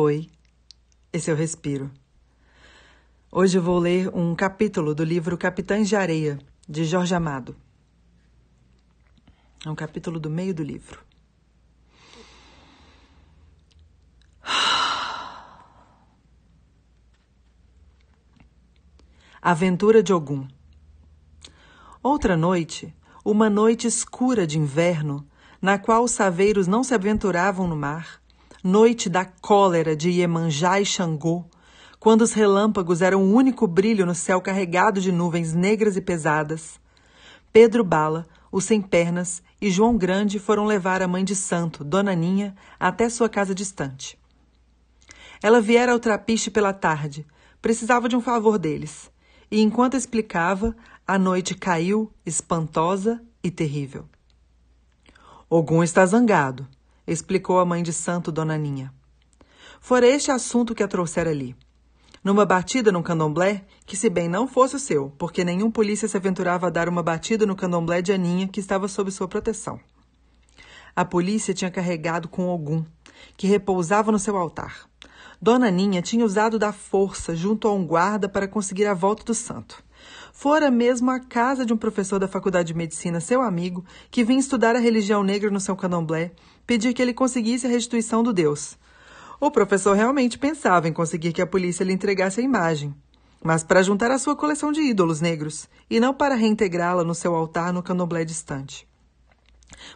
Oi, esse é o Respiro. Hoje vou ler um capítulo do livro Capitães de Areia, de Jorge Amado. É um capítulo do meio do livro. Aventura de Ogum. Outra noite, uma noite escura de inverno, na qual os saveiros não se aventuravam no mar, noite da cólera de Iemanjá e Xangô, quando os relâmpagos eram o único brilho no céu carregado de nuvens negras e pesadas. Pedro Bala, o Sem Pernas e João Grande foram levar a mãe de santo, Dona Ninha, até sua casa distante. Ela viera ao trapiche pela tarde, precisava de um favor deles, e enquanto explicava, a noite caiu, espantosa e terrível. Ogum está zangado, explicou a mãe de santo Dona Ninha. Fora este assunto que a trouxera ali. Numa batida no candomblé, que se bem não fosse o seu, porque nenhum polícia se aventurava a dar uma batida no candomblé de Aninha, que estava sob sua proteção. A polícia tinha carregado com Ogum, que repousava no seu altar. Dona Ninha tinha usado da força junto a um guarda para conseguir a volta do santo. Fora mesmo à casa de um professor da Faculdade de Medicina, seu amigo, que vinha estudar a religião negra no seu candomblé, pedir que ele conseguisse a restituição do Deus. O professor realmente pensava em conseguir que a polícia lhe entregasse a imagem, mas para juntar a sua coleção de ídolos negros, e não para reintegrá-la no seu altar no candomblé distante.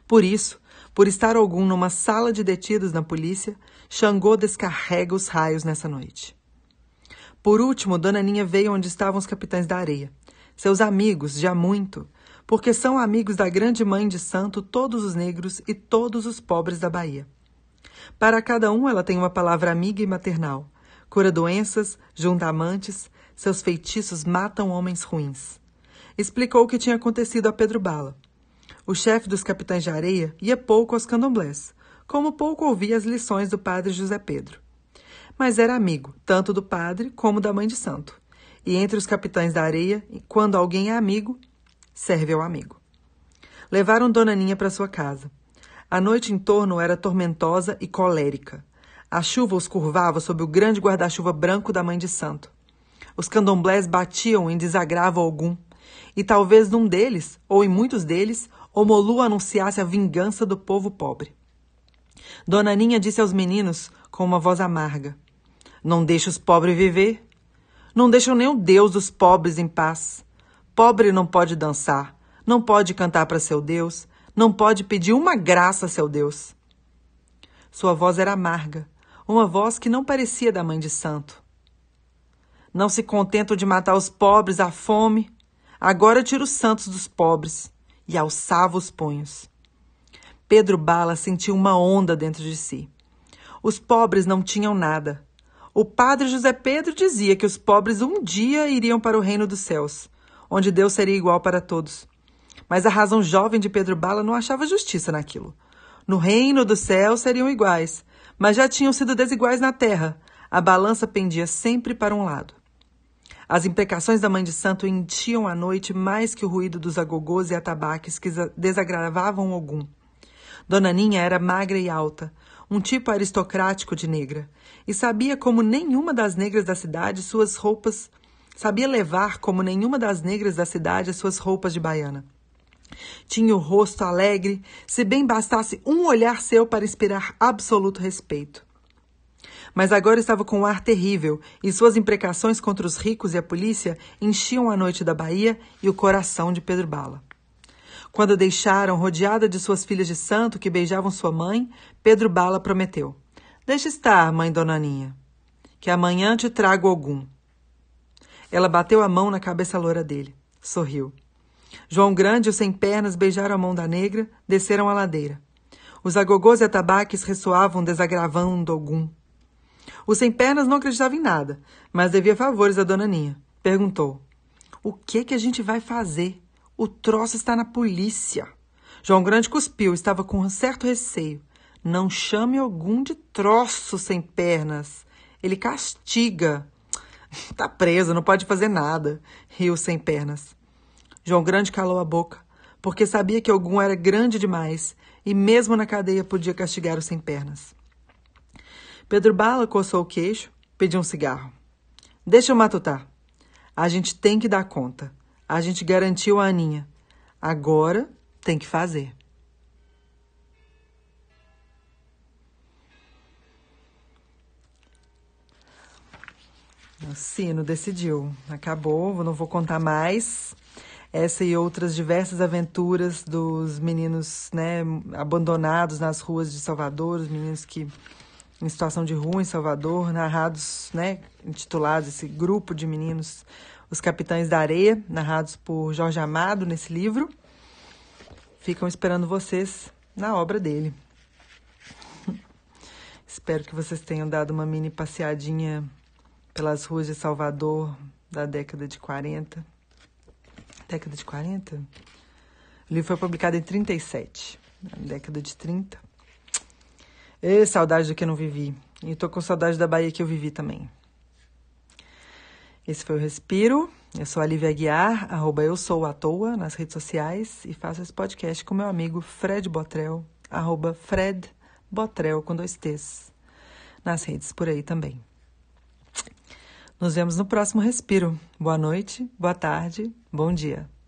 Por isso, por estar algum numa sala de detidos na polícia, Xangô descarrega os raios nessa noite. Por último, Dona Ninha veio onde estavam os capitães da areia seus amigos, já muito, porque são amigos da grande mãe de santo todos os negros e todos os pobres da Bahia. Para cada um ela tem uma palavra amiga e maternal. Cura doenças, junta amantes, seus feitiços matam homens ruins. Explicou o que tinha acontecido a Pedro Bala. O chefe dos capitães de areia ia pouco aos candomblés, como pouco ouvia as lições do padre José Pedro. Mas era amigo, tanto do padre como da mãe de santo e entre os capitães da areia, quando alguém é amigo, serve ao amigo. Levaram Dona Ninha para sua casa. A noite em torno era tormentosa e colérica. A chuva os curvava sob o grande guarda-chuva branco da mãe de santo. Os candomblés batiam em desagravo algum, e talvez num deles, ou em muitos deles, Omolu anunciasse a vingança do povo pobre. Dona Ninha disse aos meninos com uma voz amarga: Não deixe os pobres viver. Não deixam nem o Deus dos pobres em paz. Pobre não pode dançar, não pode cantar para seu Deus, não pode pedir uma graça a seu Deus. Sua voz era amarga, uma voz que não parecia da mãe de santo. Não se contentam de matar os pobres à fome, agora tira os santos dos pobres e alçava os punhos. Pedro Bala sentiu uma onda dentro de si. Os pobres não tinham nada. O padre José Pedro dizia que os pobres um dia iriam para o reino dos céus, onde Deus seria igual para todos. Mas a razão jovem de Pedro Bala não achava justiça naquilo. No reino dos céus seriam iguais, mas já tinham sido desiguais na terra. A balança pendia sempre para um lado. As imprecações da mãe de santo enchiam a noite mais que o ruído dos agogôs e atabaques que desagravavam algum. Dona Ninha era magra e alta, um tipo aristocrático de negra, e sabia como nenhuma das negras da cidade suas roupas sabia levar como nenhuma das negras da cidade as suas roupas de baiana. Tinha o rosto alegre, se bem bastasse um olhar seu para inspirar absoluto respeito. Mas agora estava com um ar terrível e suas imprecações contra os ricos e a polícia enchiam a noite da Bahia e o coração de Pedro Bala. Quando deixaram, rodeada de suas filhas de santo que beijavam sua mãe, Pedro Bala prometeu: Deixa estar, mãe Dona Aninha, que amanhã te trago algum. Ela bateu a mão na cabeça loura dele, sorriu. João Grande e os sem pernas beijaram a mão da negra, desceram a ladeira. Os agogôs e atabaques ressoavam desagravando algum. O sem pernas não acreditava em nada, mas devia favores a Dona Ninha. Perguntou: O que que a gente vai fazer? O troço está na polícia. João Grande cuspiu, estava com um certo receio. Não chame algum de troço sem pernas. Ele castiga. Tá preso, não pode fazer nada, riu sem pernas. João Grande calou a boca, porque sabia que algum era grande demais e mesmo na cadeia podia castigar o sem pernas. Pedro Bala coçou o queixo, pediu um cigarro. Deixa eu matutar. A gente tem que dar conta. A gente garantiu a Aninha. Agora tem que fazer. O sino decidiu. Acabou, não vou contar mais. Essa e outras diversas aventuras dos meninos né, abandonados nas ruas de Salvador, os meninos que em situação de rua em Salvador, narrados, né, intitulados esse grupo de meninos, os Capitães da Areia, narrados por Jorge Amado nesse livro. Ficam esperando vocês na obra dele. Espero que vocês tenham dado uma mini passeadinha pelas ruas de Salvador da década de 40. Década de 40? O livro foi publicado em 37, na década de 30. E saudade do que eu não vivi. E tô com saudade da Bahia que eu vivi também. Esse foi o Respiro. Eu sou a Lívia Aguiar, arroba eu sou à toa nas redes sociais e faço esse podcast com meu amigo Fred Botrel, arroba Fred Botrel com dois T's, nas redes por aí também. Nos vemos no próximo Respiro. Boa noite, boa tarde, bom dia.